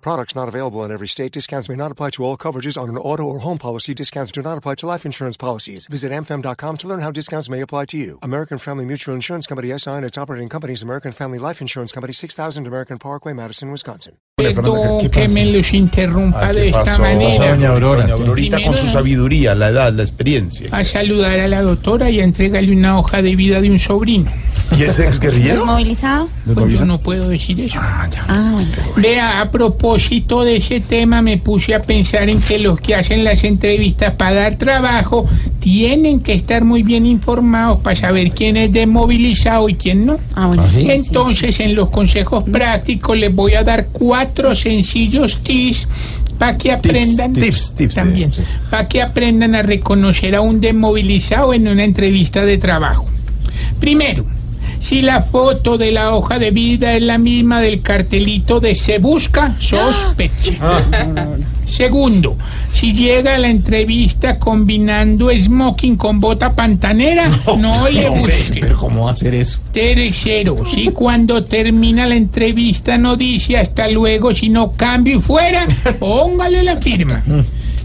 Products not available in every state. Discounts may not apply to all coverages on an auto or home policy. Discounts do not apply to life insurance policies. Visit amfam.com to learn how discounts may apply to you. American Family Mutual Insurance Company SI and its operating companies American Family Life Insurance Company 6000 American Parkway, Madison, Wisconsin. Perdón ¿qué que pasa? me los interrumpa Ah, de ¿Qué esta pasó? manera. Doña Aurora, Doña Primero- Aurorita con su sabiduría, la edad, la experiencia. A saludar a la doctora y a entregarle una hoja de vida de un sobrino. ¿Y ese ex guerrillero? ¿Desmovilizado? Pues yo no puedo decir eso. Ah, ya. Ah, bueno. Vea, a propósito de ese tema, me puse a pensar en que los que hacen las entrevistas para dar trabajo tienen que estar muy bien informados para saber quién es desmovilizado y quién no. Ah, bueno. sí, sí, Entonces, en los consejos prácticos les voy a dar cuatro sencillos tips para que aprendan tips, tips, también, sí. para que aprendan a reconocer a un desmovilizado en una entrevista de trabajo. Primero, si la foto de la hoja de vida es la misma del cartelito de se busca, sospeche. Segundo, si llega a la entrevista combinando smoking con bota pantanera, no, le busque. pero ¿cómo va a hacer eso? Tercero, si cuando termina la entrevista no dice hasta luego, sino cambio y fuera, póngale la firma.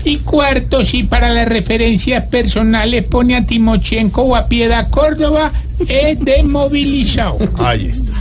Y cuarto, si para las referencias personales pone a Timochenko o a Piedad Córdoba, es desmovilizado. Ahí está.